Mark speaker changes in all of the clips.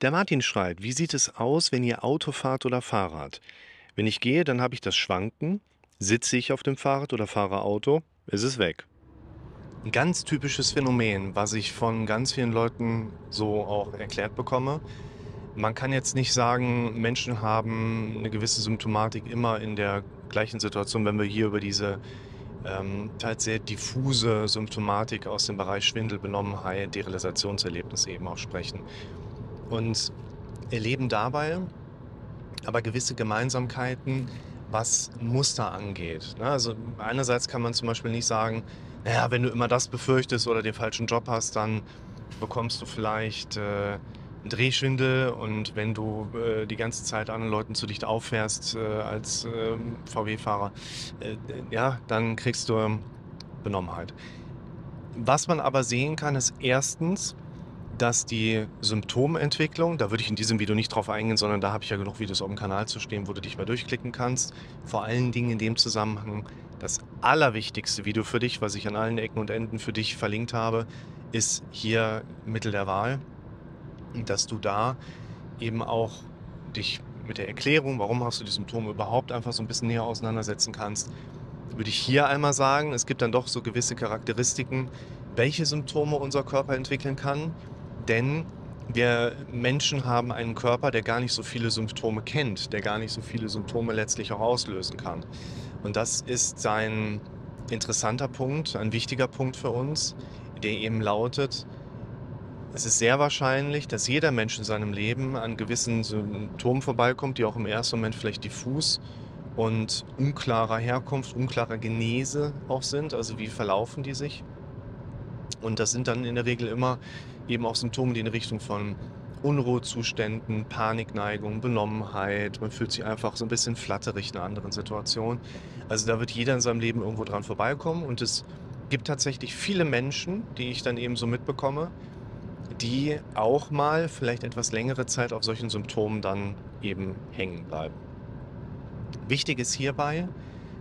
Speaker 1: Der Martin schreibt, wie sieht es aus, wenn ihr Auto fahrt oder Fahrrad? Wenn ich gehe, dann habe ich das Schwanken. Sitze ich auf dem Fahrrad oder fahre Auto, ist es weg. Ein ganz typisches Phänomen, was ich von ganz vielen Leuten so auch erklärt bekomme. Man kann jetzt nicht sagen, Menschen haben eine gewisse Symptomatik immer in der gleichen Situation, wenn wir hier über diese ähm, teils sehr diffuse Symptomatik aus dem Bereich Schwindel, Benommenheit, Derealisationserlebnis eben auch sprechen. Und erleben dabei aber gewisse Gemeinsamkeiten, was Muster angeht. Ne? Also einerseits kann man zum Beispiel nicht sagen, naja, wenn du immer das befürchtest oder den falschen Job hast, dann bekommst du vielleicht äh, einen Drehschwindel und wenn du äh, die ganze Zeit anderen Leuten zu dicht auffährst äh, als äh, VW-Fahrer, äh, ja, dann kriegst du Benommenheit. Was man aber sehen kann, ist erstens, dass die Symptomentwicklung, da würde ich in diesem Video nicht drauf eingehen, sondern da habe ich ja genug Videos auf dem Kanal zu stehen, wo du dich mal durchklicken kannst. Vor allen Dingen in dem Zusammenhang das allerwichtigste Video für dich, was ich an allen Ecken und Enden für dich verlinkt habe, ist hier Mittel der Wahl. Dass du da eben auch dich mit der Erklärung, warum hast du die Symptome überhaupt einfach so ein bisschen näher auseinandersetzen kannst, würde ich hier einmal sagen, es gibt dann doch so gewisse Charakteristiken, welche Symptome unser Körper entwickeln kann denn wir Menschen haben einen Körper, der gar nicht so viele Symptome kennt, der gar nicht so viele Symptome letztlich auch auslösen kann. Und das ist ein interessanter Punkt, ein wichtiger Punkt für uns, der eben lautet, es ist sehr wahrscheinlich, dass jeder Mensch in seinem Leben an gewissen Symptomen vorbeikommt, die auch im ersten Moment vielleicht diffus und unklarer Herkunft, unklarer Genese auch sind. Also wie verlaufen die sich? Und das sind dann in der Regel immer eben auch Symptome, die in Richtung von Unruhezuständen, Panikneigung, Benommenheit, man fühlt sich einfach so ein bisschen flatterig in anderen Situationen. Also da wird jeder in seinem Leben irgendwo dran vorbeikommen und es gibt tatsächlich viele Menschen, die ich dann eben so mitbekomme, die auch mal vielleicht etwas längere Zeit auf solchen Symptomen dann eben hängen bleiben. Wichtig ist hierbei,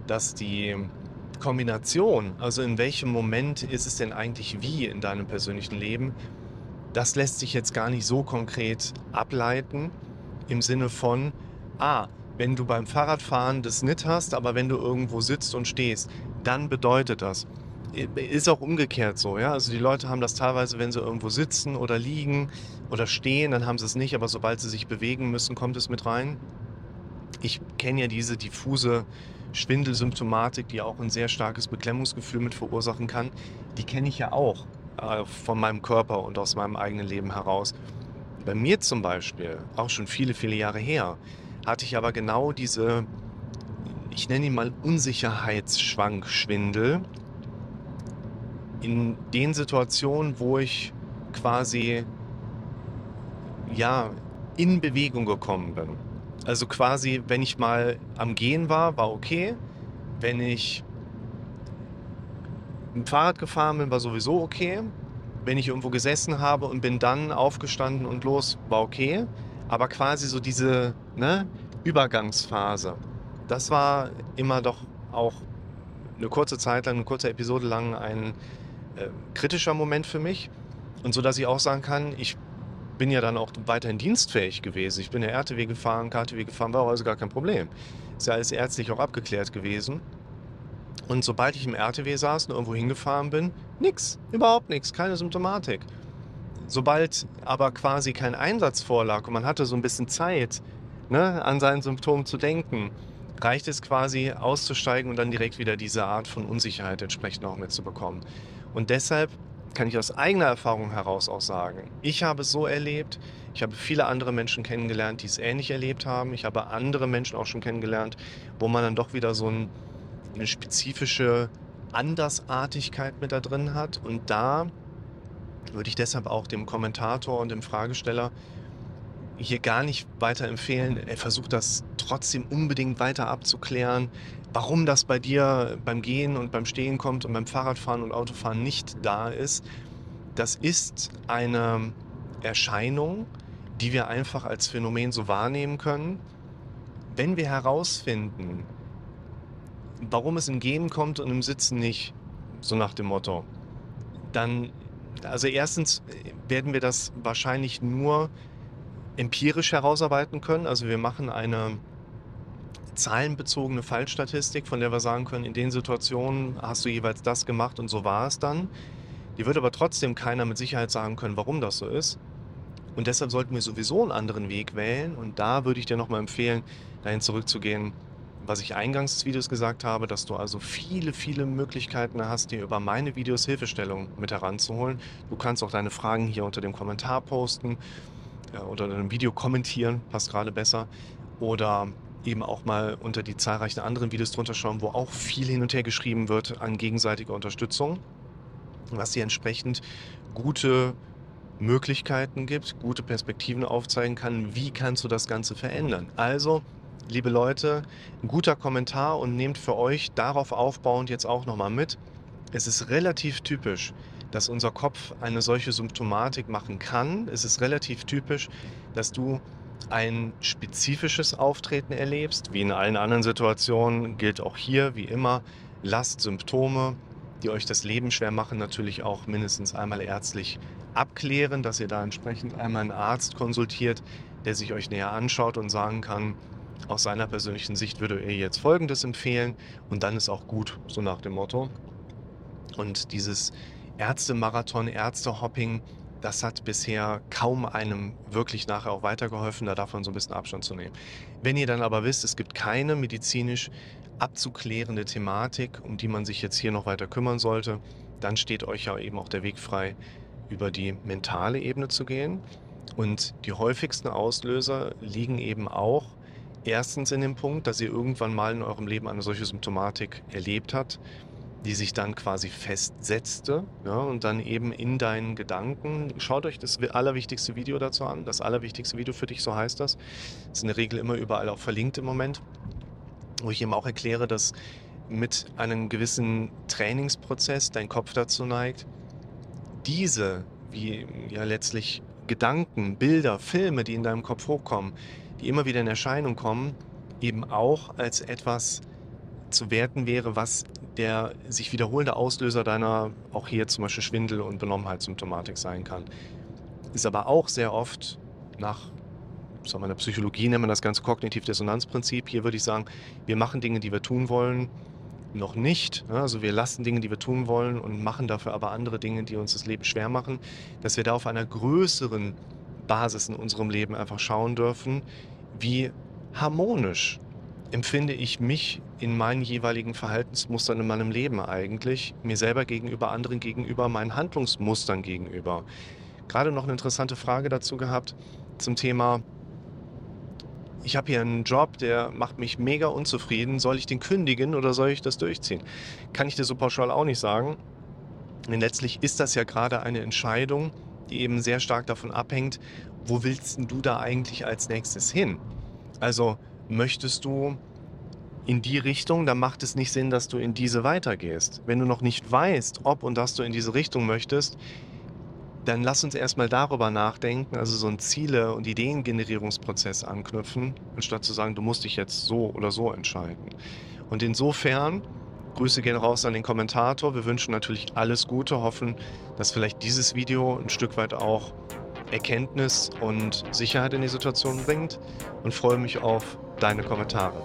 Speaker 1: dass die Kombination, also in welchem Moment ist es denn eigentlich wie in deinem persönlichen Leben, das lässt sich jetzt gar nicht so konkret ableiten im Sinne von, ah, wenn du beim Fahrradfahren das nicht hast, aber wenn du irgendwo sitzt und stehst, dann bedeutet das. Ist auch umgekehrt so, ja. Also die Leute haben das teilweise, wenn sie irgendwo sitzen oder liegen oder stehen, dann haben sie es nicht, aber sobald sie sich bewegen müssen, kommt es mit rein. Ich kenne ja diese diffuse Schwindelsymptomatik, die auch ein sehr starkes Beklemmungsgefühl mit verursachen kann. Die kenne ich ja auch äh, von meinem Körper und aus meinem eigenen Leben heraus. Bei mir zum Beispiel, auch schon viele, viele Jahre her, hatte ich aber genau diese, ich nenne ihn mal Unsicherheitsschwankschwindel in den Situationen, wo ich quasi ja in Bewegung gekommen bin. Also quasi, wenn ich mal am Gehen war, war okay. Wenn ich mit Fahrrad gefahren bin, war sowieso okay. Wenn ich irgendwo gesessen habe und bin dann aufgestanden und los, war okay. Aber quasi so diese ne, Übergangsphase, das war immer doch auch eine kurze Zeit lang, eine kurze Episode lang ein äh, kritischer Moment für mich. Und so dass ich auch sagen kann, ich bin ja dann auch weiterhin dienstfähig gewesen. Ich bin ja RTW gefahren, KTW gefahren, war also gar kein Problem. Ist ja alles ärztlich auch abgeklärt gewesen. Und sobald ich im RTW saß und irgendwo hingefahren bin, nix, überhaupt nichts, keine Symptomatik. Sobald aber quasi kein Einsatz vorlag und man hatte so ein bisschen Zeit, ne, an seinen Symptomen zu denken, reicht es quasi auszusteigen und dann direkt wieder diese Art von Unsicherheit entsprechend auch mitzubekommen. Und deshalb kann ich aus eigener Erfahrung heraus auch sagen. Ich habe es so erlebt, ich habe viele andere Menschen kennengelernt, die es ähnlich erlebt haben. Ich habe andere Menschen auch schon kennengelernt, wo man dann doch wieder so ein, eine spezifische Andersartigkeit mit da drin hat. Und da würde ich deshalb auch dem Kommentator und dem Fragesteller hier gar nicht weiter empfehlen. Er versucht das trotzdem unbedingt weiter abzuklären, warum das bei dir beim Gehen und beim Stehen kommt und beim Fahrradfahren und Autofahren nicht da ist. Das ist eine Erscheinung, die wir einfach als Phänomen so wahrnehmen können. Wenn wir herausfinden, warum es im Gehen kommt und im Sitzen nicht, so nach dem Motto, dann, also erstens werden wir das wahrscheinlich nur empirisch herausarbeiten können. Also wir machen eine zahlenbezogene Fallstatistik, von der wir sagen können, in den Situationen hast du jeweils das gemacht und so war es dann. Die wird aber trotzdem keiner mit Sicherheit sagen können, warum das so ist. Und deshalb sollten wir sowieso einen anderen Weg wählen. Und da würde ich dir nochmal empfehlen, dahin zurückzugehen, was ich eingangs des Videos gesagt habe, dass du also viele, viele Möglichkeiten hast, dir über meine Videos Hilfestellung mit heranzuholen. Du kannst auch deine Fragen hier unter dem Kommentar posten oder in einem Video kommentieren, passt gerade besser. Oder eben auch mal unter die zahlreichen anderen Videos drunter schauen, wo auch viel hin und her geschrieben wird an gegenseitiger Unterstützung, was dir entsprechend gute Möglichkeiten gibt, gute Perspektiven aufzeigen kann, wie kannst du das Ganze verändern. Also, liebe Leute, ein guter Kommentar und nehmt für euch darauf aufbauend jetzt auch nochmal mit. Es ist relativ typisch, dass unser Kopf eine solche Symptomatik machen kann. Es ist relativ typisch, dass du ein spezifisches Auftreten erlebst, wie in allen anderen Situationen, gilt auch hier wie immer, lasst Symptome, die euch das Leben schwer machen, natürlich auch mindestens einmal ärztlich abklären, dass ihr da entsprechend einmal einen Arzt konsultiert, der sich euch näher anschaut und sagen kann, aus seiner persönlichen Sicht würde er jetzt Folgendes empfehlen und dann ist auch gut, so nach dem Motto. Und dieses Ärztemarathon, Ärztehopping, das hat bisher kaum einem wirklich nachher auch weitergeholfen, da davon so ein bisschen Abstand zu nehmen. Wenn ihr dann aber wisst, es gibt keine medizinisch abzuklärende Thematik, um die man sich jetzt hier noch weiter kümmern sollte, dann steht euch ja eben auch der Weg frei, über die mentale Ebene zu gehen. Und die häufigsten Auslöser liegen eben auch erstens in dem Punkt, dass ihr irgendwann mal in eurem Leben eine solche Symptomatik erlebt habt die sich dann quasi festsetzte ja, und dann eben in deinen Gedanken, schaut euch das allerwichtigste Video dazu an, das allerwichtigste Video für dich, so heißt das, ist in der Regel immer überall auch verlinkt im Moment, wo ich eben auch erkläre, dass mit einem gewissen Trainingsprozess dein Kopf dazu neigt, diese, wie ja letztlich Gedanken, Bilder, Filme, die in deinem Kopf hochkommen, die immer wieder in Erscheinung kommen, eben auch als etwas zu werten wäre, was der sich wiederholende Auslöser deiner, auch hier zum Beispiel Schwindel- und Benommenheitssymptomatik sein kann. Ist aber auch sehr oft nach sagen wir, Psychologie nennt man das ganze Kognitiv-Dissonanz-Prinzip. Hier würde ich sagen, wir machen Dinge, die wir tun wollen, noch nicht. Also wir lassen Dinge, die wir tun wollen und machen dafür aber andere Dinge, die uns das Leben schwer machen, dass wir da auf einer größeren Basis in unserem Leben einfach schauen dürfen, wie harmonisch empfinde ich mich in meinen jeweiligen Verhaltensmustern in meinem Leben eigentlich, mir selber gegenüber, anderen gegenüber, meinen Handlungsmustern gegenüber. Gerade noch eine interessante Frage dazu gehabt zum Thema, ich habe hier einen Job, der macht mich mega unzufrieden, soll ich den kündigen oder soll ich das durchziehen? Kann ich dir so pauschal auch nicht sagen. Denn letztlich ist das ja gerade eine Entscheidung, die eben sehr stark davon abhängt, wo willst du da eigentlich als nächstes hin? Also möchtest du in die Richtung, dann macht es nicht Sinn, dass du in diese weitergehst. Wenn du noch nicht weißt, ob und dass du in diese Richtung möchtest, dann lass uns erstmal darüber nachdenken, also so einen Ziele- und Ideengenerierungsprozess anknüpfen, anstatt zu sagen, du musst dich jetzt so oder so entscheiden. Und insofern, Grüße gehen raus an den Kommentator. Wir wünschen natürlich alles Gute, hoffen, dass vielleicht dieses Video ein Stück weit auch Erkenntnis und Sicherheit in die Situation bringt und freue mich auf deine Kommentare.